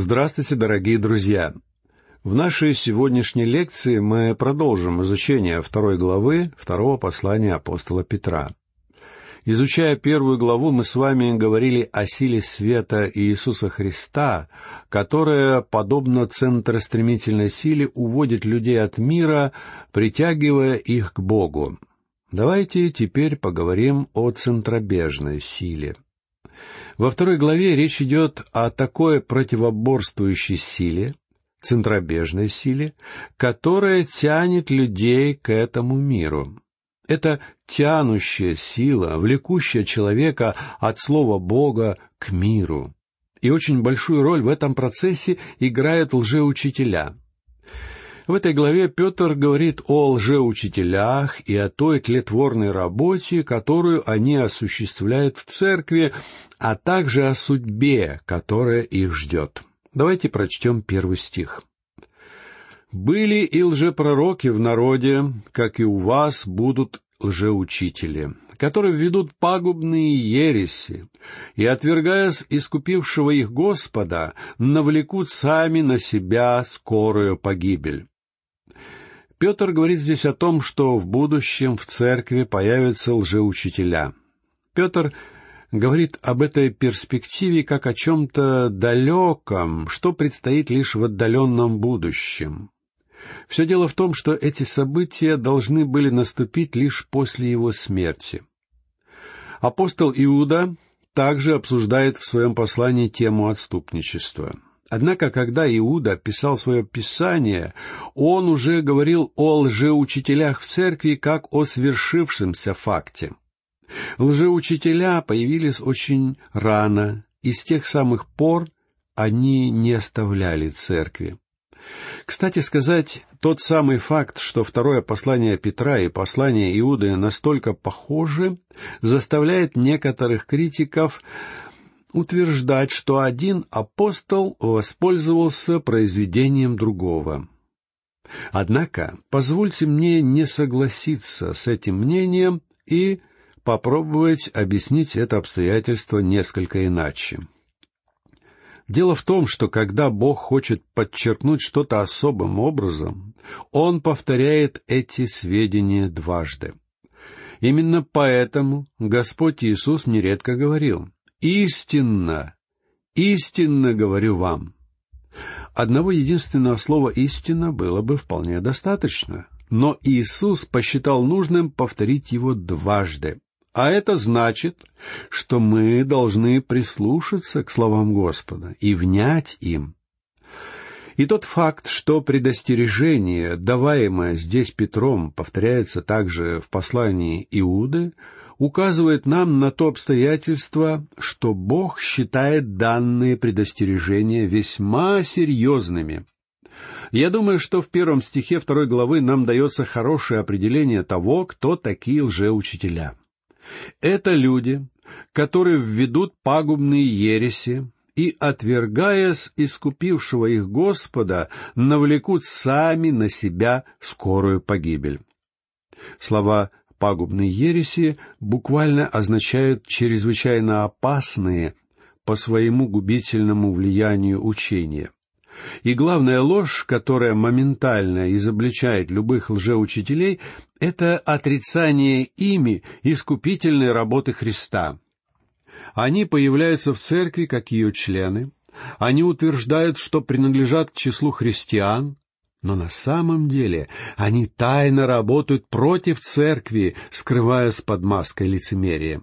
Здравствуйте, дорогие друзья! В нашей сегодняшней лекции мы продолжим изучение второй главы второго послания апостола Петра. Изучая первую главу, мы с вами говорили о силе света Иисуса Христа, которая, подобно центростремительной силе, уводит людей от мира, притягивая их к Богу. Давайте теперь поговорим о центробежной силе — во второй главе речь идет о такой противоборствующей силе, центробежной силе, которая тянет людей к этому миру. Это тянущая сила, влекущая человека от слова Бога к миру. И очень большую роль в этом процессе играют лжеучителя — в этой главе Петр говорит о лжеучителях и о той тлетворной работе, которую они осуществляют в церкви, а также о судьбе, которая их ждет. Давайте прочтем первый стих. «Были и лжепророки в народе, как и у вас будут лжеучители, которые ведут пагубные ереси, и, отвергаясь искупившего их Господа, навлекут сами на себя скорую погибель. Петр говорит здесь о том, что в будущем в церкви появятся лжеучителя. Петр говорит об этой перспективе как о чем-то далеком, что предстоит лишь в отдаленном будущем. Все дело в том, что эти события должны были наступить лишь после его смерти. Апостол Иуда также обсуждает в своем послании тему отступничества — Однако, когда Иуда писал свое писание, он уже говорил о лжеучителях в церкви как о свершившемся факте. Лжеучителя появились очень рано, и с тех самых пор они не оставляли церкви. Кстати сказать, тот самый факт, что второе послание Петра и послание Иуды настолько похожи, заставляет некоторых критиков утверждать, что один апостол воспользовался произведением другого. Однако, позвольте мне не согласиться с этим мнением и попробовать объяснить это обстоятельство несколько иначе. Дело в том, что когда Бог хочет подчеркнуть что-то особым образом, Он повторяет эти сведения дважды. Именно поэтому Господь Иисус нередко говорил, Истинно, истинно говорю вам. Одного единственного слова «истина» было бы вполне достаточно, но Иисус посчитал нужным повторить его дважды. А это значит, что мы должны прислушаться к словам Господа и внять им. И тот факт, что предостережение, даваемое здесь Петром, повторяется также в послании Иуды, указывает нам на то обстоятельство, что Бог считает данные предостережения весьма серьезными. Я думаю, что в первом стихе второй главы нам дается хорошее определение того, кто такие лжеучителя. Это люди, которые введут пагубные ереси, и, отвергаясь искупившего их Господа, навлекут сами на себя скорую погибель. Слова пагубные ереси буквально означают чрезвычайно опасные по своему губительному влиянию учения. И главная ложь, которая моментально изобличает любых лжеучителей, это отрицание ими искупительной работы Христа. Они появляются в церкви как ее члены, они утверждают, что принадлежат к числу христиан, но на самом деле они тайно работают против церкви, скрываясь под маской лицемерия.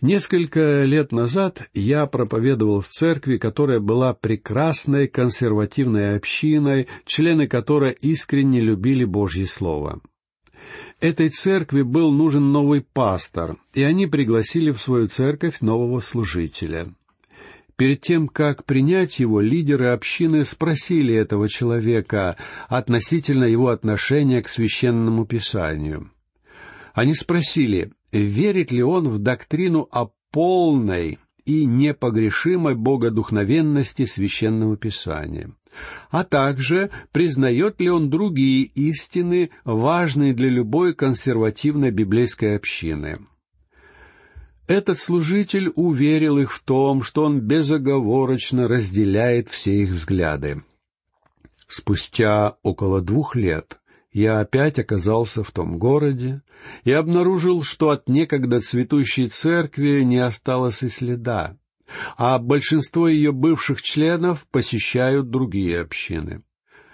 Несколько лет назад я проповедовал в церкви, которая была прекрасной консервативной общиной, члены которой искренне любили Божье Слово. Этой церкви был нужен новый пастор, и они пригласили в свою церковь нового служителя. Перед тем, как принять его, лидеры общины спросили этого человека относительно его отношения к священному писанию. Они спросили, верит ли он в доктрину о полной и непогрешимой богодухновенности священного писания, а также признает ли он другие истины, важные для любой консервативной библейской общины. Этот служитель уверил их в том, что он безоговорочно разделяет все их взгляды. Спустя около двух лет я опять оказался в том городе и обнаружил, что от некогда цветущей церкви не осталось и следа, а большинство ее бывших членов посещают другие общины.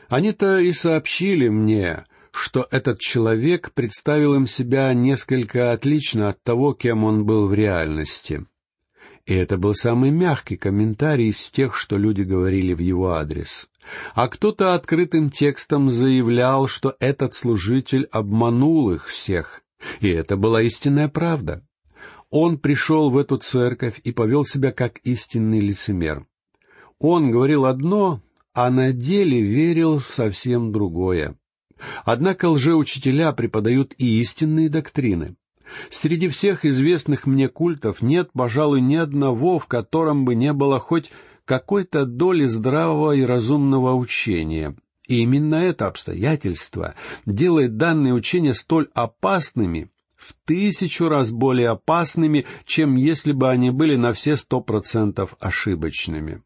Они-то и сообщили мне, что этот человек представил им себя несколько отлично от того, кем он был в реальности. И это был самый мягкий комментарий из тех, что люди говорили в его адрес. А кто-то открытым текстом заявлял, что этот служитель обманул их всех, и это была истинная правда. Он пришел в эту церковь и повел себя как истинный лицемер. Он говорил одно, а на деле верил в совсем другое. Однако лжеучителя преподают и истинные доктрины. Среди всех известных мне культов нет, пожалуй, ни одного, в котором бы не было хоть какой-то доли здравого и разумного учения. И именно это обстоятельство делает данные учения столь опасными, в тысячу раз более опасными, чем если бы они были на все сто процентов ошибочными.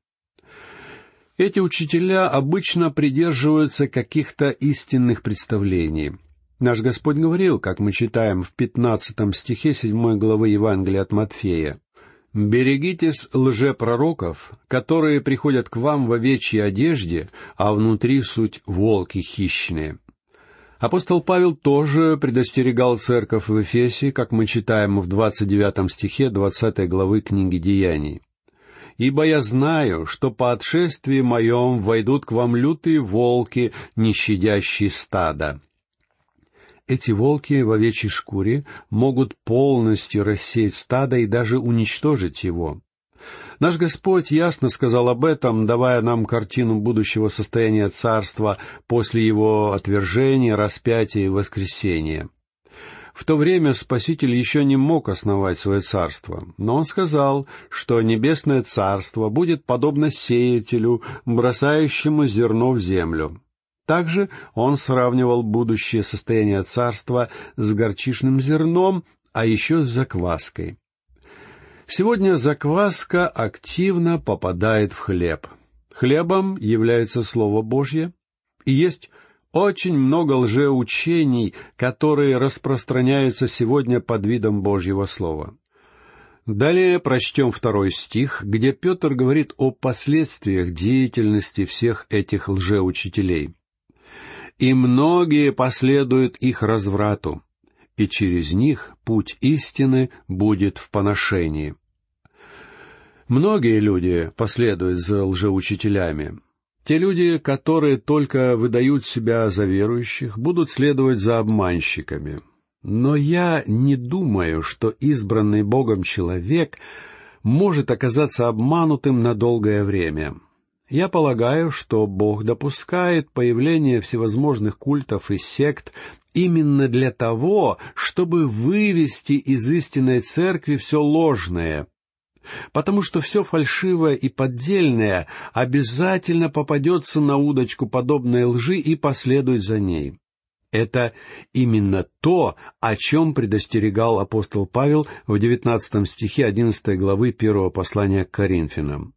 Эти учителя обычно придерживаются каких-то истинных представлений. Наш Господь говорил, как мы читаем в пятнадцатом стихе седьмой главы Евангелия от Матфея, «Берегитесь лжепророков, которые приходят к вам в овечьей одежде, а внутри суть волки хищные». Апостол Павел тоже предостерегал церковь в Эфесе, как мы читаем в двадцать девятом стихе двадцатой главы книги Деяний ибо я знаю, что по отшествии моем войдут к вам лютые волки, не щадящие стада». Эти волки в овечьей шкуре могут полностью рассеять стадо и даже уничтожить его. Наш Господь ясно сказал об этом, давая нам картину будущего состояния царства после его отвержения, распятия и воскресения. В то время Спаситель еще не мог основать свое царство, но он сказал, что небесное царство будет подобно сеятелю, бросающему зерно в землю. Также он сравнивал будущее состояние царства с горчичным зерном, а еще с закваской. Сегодня закваска активно попадает в хлеб. Хлебом является Слово Божье, и есть очень много лжеучений, которые распространяются сегодня под видом Божьего Слова. Далее прочтем второй стих, где Петр говорит о последствиях деятельности всех этих лжеучителей. «И многие последуют их разврату, и через них путь истины будет в поношении». Многие люди последуют за лжеучителями, те люди, которые только выдают себя за верующих, будут следовать за обманщиками. Но я не думаю, что избранный Богом человек может оказаться обманутым на долгое время. Я полагаю, что Бог допускает появление всевозможных культов и сект именно для того, чтобы вывести из истинной церкви все ложное, потому что все фальшивое и поддельное обязательно попадется на удочку подобной лжи и последует за ней. Это именно то, о чем предостерегал апостол Павел в девятнадцатом стихе одиннадцатой главы первого послания к Коринфянам.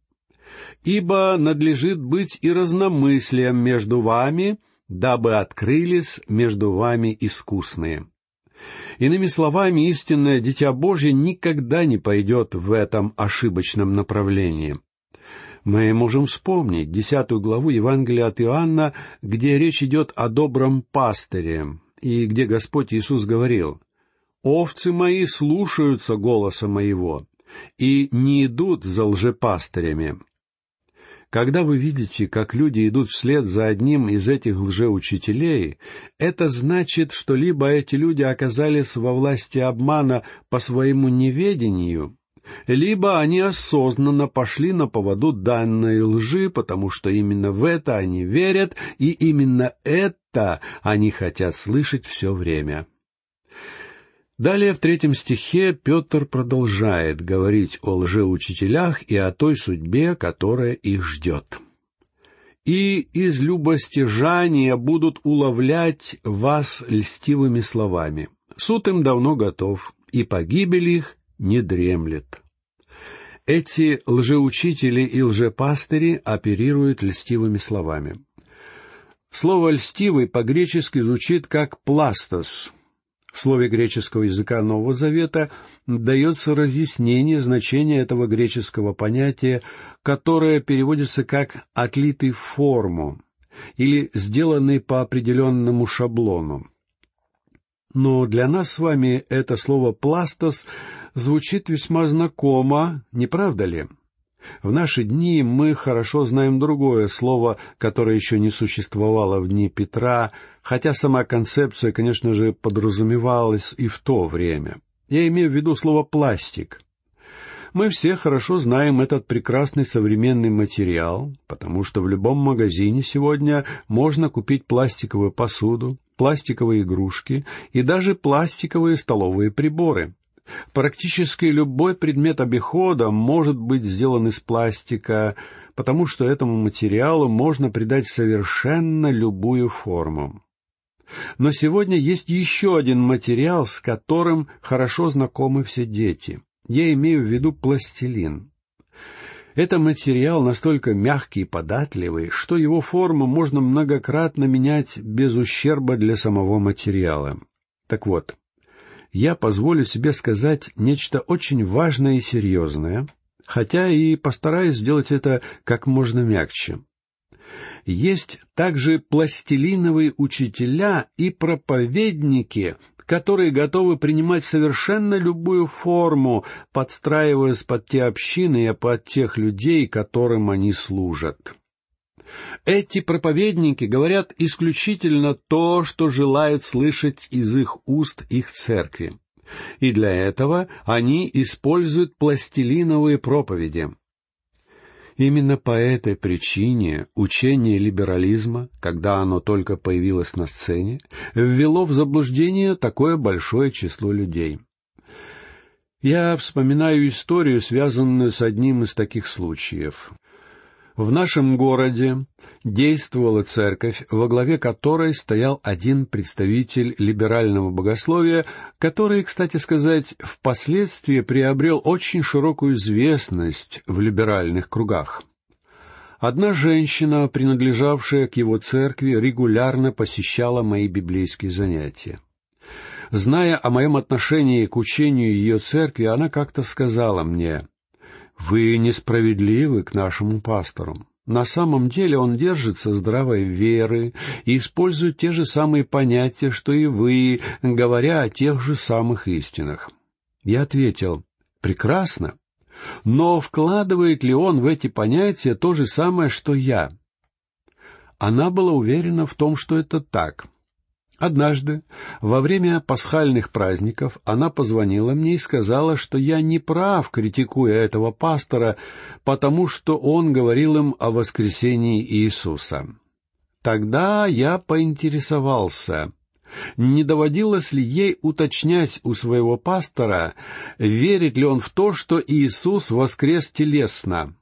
«Ибо надлежит быть и разномыслием между вами, дабы открылись между вами искусные». Иными словами, истинное Дитя Божье никогда не пойдет в этом ошибочном направлении. Мы можем вспомнить десятую главу Евангелия от Иоанна, где речь идет о добром пастыре, и где Господь Иисус говорил, «Овцы мои слушаются голоса моего, и не идут за лжепастырями». Когда вы видите, как люди идут вслед за одним из этих лжеучителей, это значит, что либо эти люди оказались во власти обмана по своему неведению, либо они осознанно пошли на поводу данной лжи, потому что именно в это они верят, и именно это они хотят слышать все время. Далее в третьем стихе Петр продолжает говорить о лжеучителях и о той судьбе, которая их ждет. «И из любостяжания будут уловлять вас льстивыми словами. Суд им давно готов, и погибель их не дремлет. Эти лжеучители и лжепастыри оперируют льстивыми словами. Слово «льстивый» по-гречески звучит как «пластос», в слове греческого языка Нового Завета дается разъяснение значения этого греческого понятия, которое переводится как «отлитый в форму» или «сделанный по определенному шаблону». Но для нас с вами это слово «пластос» звучит весьма знакомо, не правда ли? В наши дни мы хорошо знаем другое слово, которое еще не существовало в дни Петра, хотя сама концепция, конечно же, подразумевалась и в то время. Я имею в виду слово «пластик». Мы все хорошо знаем этот прекрасный современный материал, потому что в любом магазине сегодня можно купить пластиковую посуду, пластиковые игрушки и даже пластиковые столовые приборы. Практически любой предмет обихода может быть сделан из пластика, потому что этому материалу можно придать совершенно любую форму. Но сегодня есть еще один материал, с которым хорошо знакомы все дети. Я имею в виду пластилин. Это материал настолько мягкий и податливый, что его форму можно многократно менять без ущерба для самого материала. Так вот, я позволю себе сказать нечто очень важное и серьезное, хотя и постараюсь сделать это как можно мягче. Есть также пластилиновые учителя и проповедники, которые готовы принимать совершенно любую форму, подстраиваясь под те общины и под тех людей, которым они служат. Эти проповедники говорят исключительно то, что желает слышать из их уст их церкви. И для этого они используют пластилиновые проповеди. Именно по этой причине учение либерализма, когда оно только появилось на сцене, ввело в заблуждение такое большое число людей. Я вспоминаю историю, связанную с одним из таких случаев. В нашем городе действовала церковь, во главе которой стоял один представитель либерального богословия, который, кстати сказать, впоследствии приобрел очень широкую известность в либеральных кругах. Одна женщина, принадлежавшая к его церкви, регулярно посещала мои библейские занятия. Зная о моем отношении к учению ее церкви, она как-то сказала мне, вы несправедливы к нашему пастору. На самом деле он держится здравой веры и использует те же самые понятия, что и вы, говоря о тех же самых истинах. Я ответил, прекрасно. Но вкладывает ли он в эти понятия то же самое, что я? Она была уверена в том, что это так, Однажды, во время пасхальных праздников, она позвонила мне и сказала, что я не прав, критикуя этого пастора, потому что он говорил им о воскресении Иисуса. Тогда я поинтересовался, не доводилось ли ей уточнять у своего пастора, верит ли он в то, что Иисус воскрес телесно.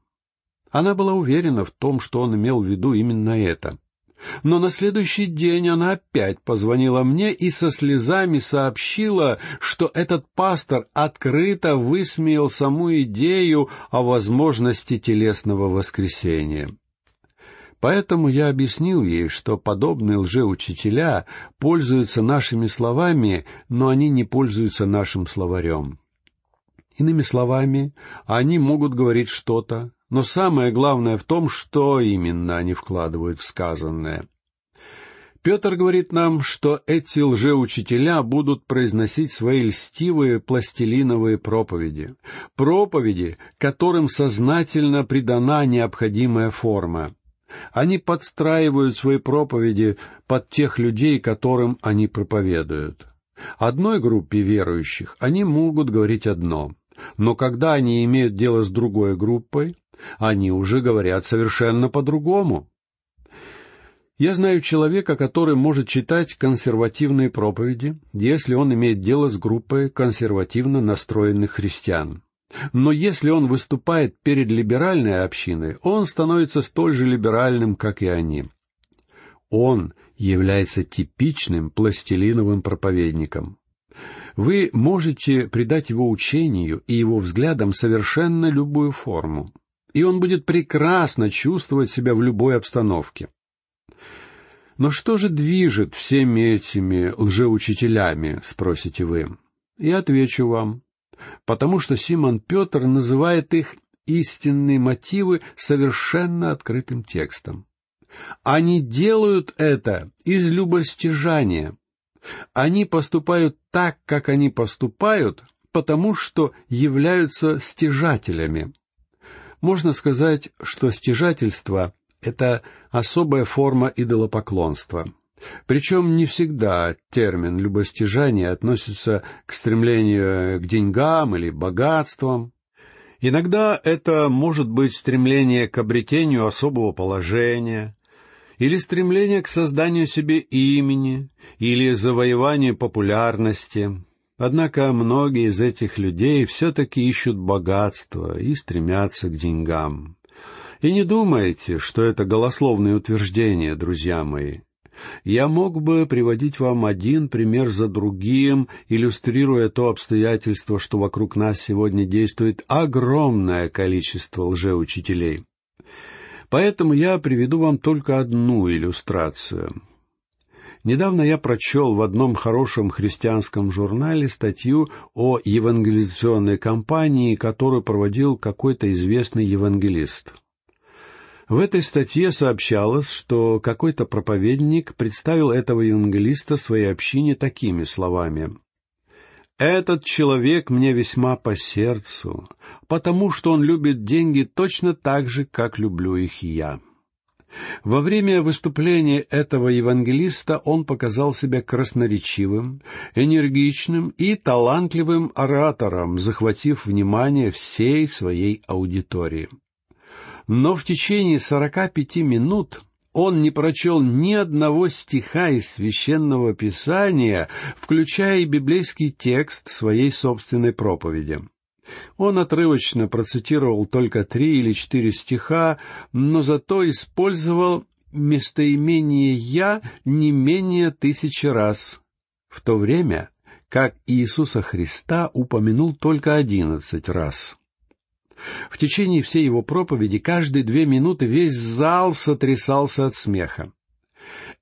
Она была уверена в том, что он имел в виду именно это — но на следующий день она опять позвонила мне и со слезами сообщила, что этот пастор открыто высмеял саму идею о возможности телесного воскресения. Поэтому я объяснил ей, что подобные лжеучителя пользуются нашими словами, но они не пользуются нашим словарем. Иными словами, они могут говорить что-то, но самое главное в том, что именно они вкладывают в сказанное. Петр говорит нам, что эти лжеучителя будут произносить свои льстивые пластилиновые проповеди, проповеди, которым сознательно придана необходимая форма. Они подстраивают свои проповеди под тех людей, которым они проповедуют. Одной группе верующих они могут говорить одно, но когда они имеют дело с другой группой, они уже говорят совершенно по-другому. Я знаю человека, который может читать консервативные проповеди, если он имеет дело с группой консервативно настроенных христиан. Но если он выступает перед либеральной общиной, он становится столь же либеральным, как и они. Он является типичным пластилиновым проповедником. Вы можете придать его учению и его взглядам совершенно любую форму, и он будет прекрасно чувствовать себя в любой обстановке. Но что же движет всеми этими лжеучителями, спросите вы? Я отвечу вам. Потому что Симон Петр называет их истинные мотивы совершенно открытым текстом. Они делают это из любостяжания. Они поступают так, как они поступают, потому что являются стяжателями. Можно сказать, что стяжательство — это особая форма идолопоклонства. Причем не всегда термин «любостяжание» относится к стремлению к деньгам или богатствам. Иногда это может быть стремление к обретению особого положения, или стремление к созданию себе имени, или завоеванию популярности. Однако многие из этих людей все-таки ищут богатство и стремятся к деньгам. И не думайте, что это голословные утверждения, друзья мои. Я мог бы приводить вам один пример за другим, иллюстрируя то обстоятельство, что вокруг нас сегодня действует огромное количество лжеучителей. Поэтому я приведу вам только одну иллюстрацию. Недавно я прочел в одном хорошем христианском журнале статью о евангелизационной кампании, которую проводил какой-то известный евангелист. В этой статье сообщалось, что какой-то проповедник представил этого евангелиста своей общине такими словами. Этот человек мне весьма по сердцу, потому что он любит деньги точно так же, как люблю их я. Во время выступления этого евангелиста он показал себя красноречивым, энергичным и талантливым оратором, захватив внимание всей своей аудитории. Но в течение сорока пяти минут он не прочел ни одного стиха из священного писания, включая и библейский текст своей собственной проповеди. Он отрывочно процитировал только три или четыре стиха, но зато использовал местоимение «я» не менее тысячи раз, в то время как Иисуса Христа упомянул только одиннадцать раз. В течение всей его проповеди каждые две минуты весь зал сотрясался от смеха.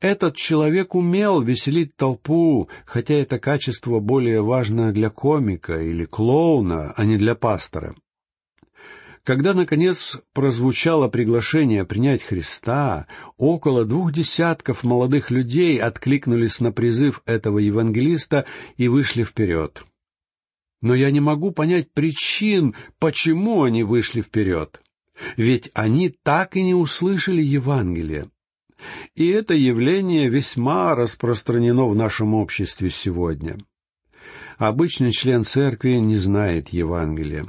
Этот человек умел веселить толпу, хотя это качество более важно для комика или клоуна, а не для пастора. Когда, наконец, прозвучало приглашение принять Христа, около двух десятков молодых людей откликнулись на призыв этого евангелиста и вышли вперед. Но я не могу понять причин, почему они вышли вперед. Ведь они так и не услышали Евангелие. И это явление весьма распространено в нашем обществе сегодня. Обычный член церкви не знает Евангелия.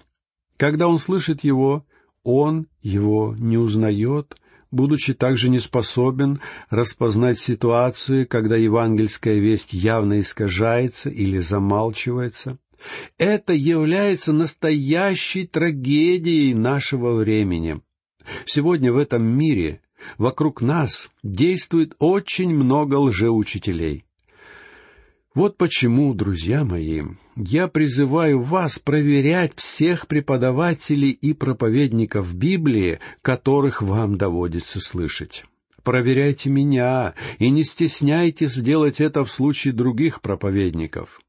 Когда он слышит его, он его не узнает, будучи также не способен распознать ситуации, когда евангельская весть явно искажается или замалчивается. Это является настоящей трагедией нашего времени. Сегодня в этом мире вокруг нас действует очень много лжеучителей. Вот почему, друзья мои, я призываю вас проверять всех преподавателей и проповедников Библии, которых вам доводится слышать. Проверяйте меня и не стесняйтесь сделать это в случае других проповедников.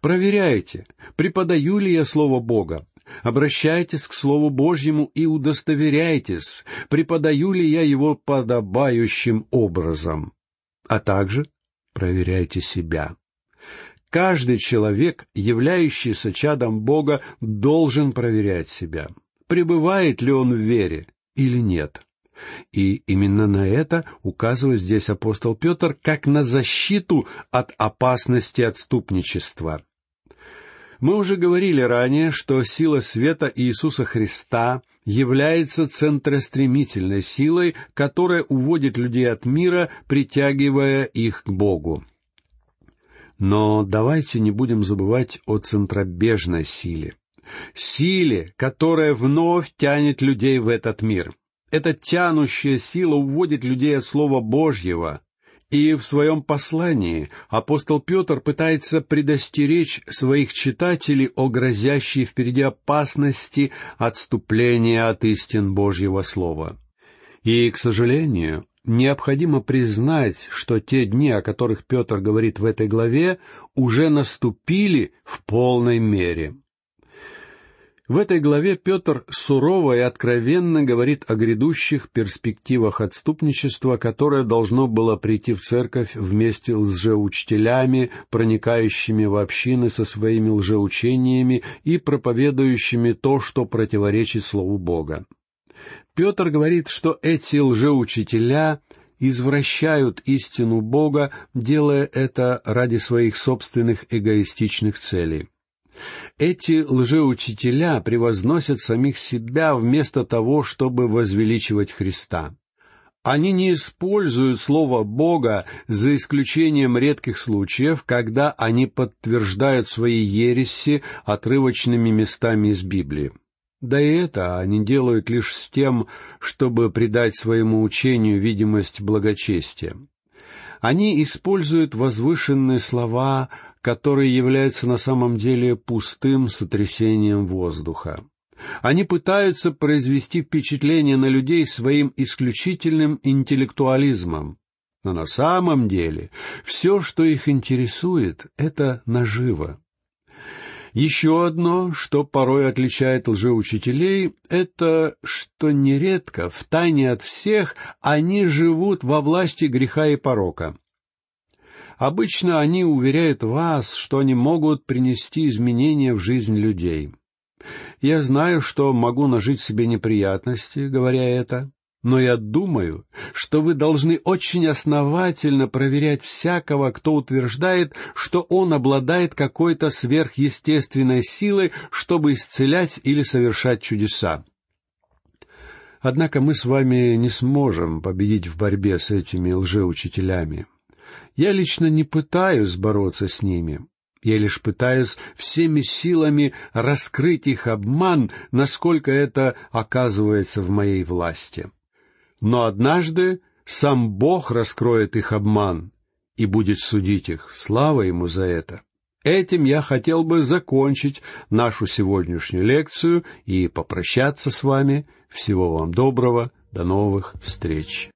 Проверяйте, преподаю ли я Слово Бога. Обращайтесь к Слову Божьему и удостоверяйтесь, преподаю ли я его подобающим образом. А также проверяйте себя. Каждый человек, являющийся чадом Бога, должен проверять себя, пребывает ли он в вере или нет. И именно на это указывает здесь апостол Петр как на защиту от опасности отступничества. Мы уже говорили ранее, что сила света Иисуса Христа является центростремительной силой, которая уводит людей от мира, притягивая их к Богу. Но давайте не будем забывать о центробежной силе. Силе, которая вновь тянет людей в этот мир. Эта тянущая сила уводит людей от Слова Божьего И в своем послании апостол Петр пытается предостеречь своих читателей о грозящей впереди опасности отступления от истин Божьего Слова. И, к сожалению, необходимо признать, что те дни, о которых Петр говорит в этой главе, уже наступили в полной мере. В этой главе Петр сурово и откровенно говорит о грядущих перспективах отступничества, которое должно было прийти в церковь вместе с лжеучителями, проникающими в общины со своими лжеучениями и проповедующими то, что противоречит Слову Бога. Петр говорит, что эти лжеучителя извращают истину Бога, делая это ради своих собственных эгоистичных целей. Эти лжеучителя превозносят самих себя вместо того, чтобы возвеличивать Христа. Они не используют слово Бога за исключением редких случаев, когда они подтверждают свои ереси отрывочными местами из Библии. Да и это они делают лишь с тем, чтобы придать своему учению видимость благочестия. Они используют возвышенные слова, которые являются на самом деле пустым сотрясением воздуха. Они пытаются произвести впечатление на людей своим исключительным интеллектуализмом. Но на самом деле все, что их интересует, это наживо. Еще одно, что порой отличает лжеучителей, это что нередко, в тайне от всех, они живут во власти греха и порока. Обычно они уверяют вас, что они могут принести изменения в жизнь людей. Я знаю, что могу нажить себе неприятности, говоря это, но я думаю, что вы должны очень основательно проверять всякого, кто утверждает, что он обладает какой-то сверхъестественной силой, чтобы исцелять или совершать чудеса. Однако мы с вами не сможем победить в борьбе с этими лжеучителями. Я лично не пытаюсь бороться с ними. Я лишь пытаюсь всеми силами раскрыть их обман, насколько это оказывается в моей власти. Но однажды сам Бог раскроет их обман и будет судить их. Слава Ему за это. Этим я хотел бы закончить нашу сегодняшнюю лекцию и попрощаться с вами. Всего вам доброго. До новых встреч.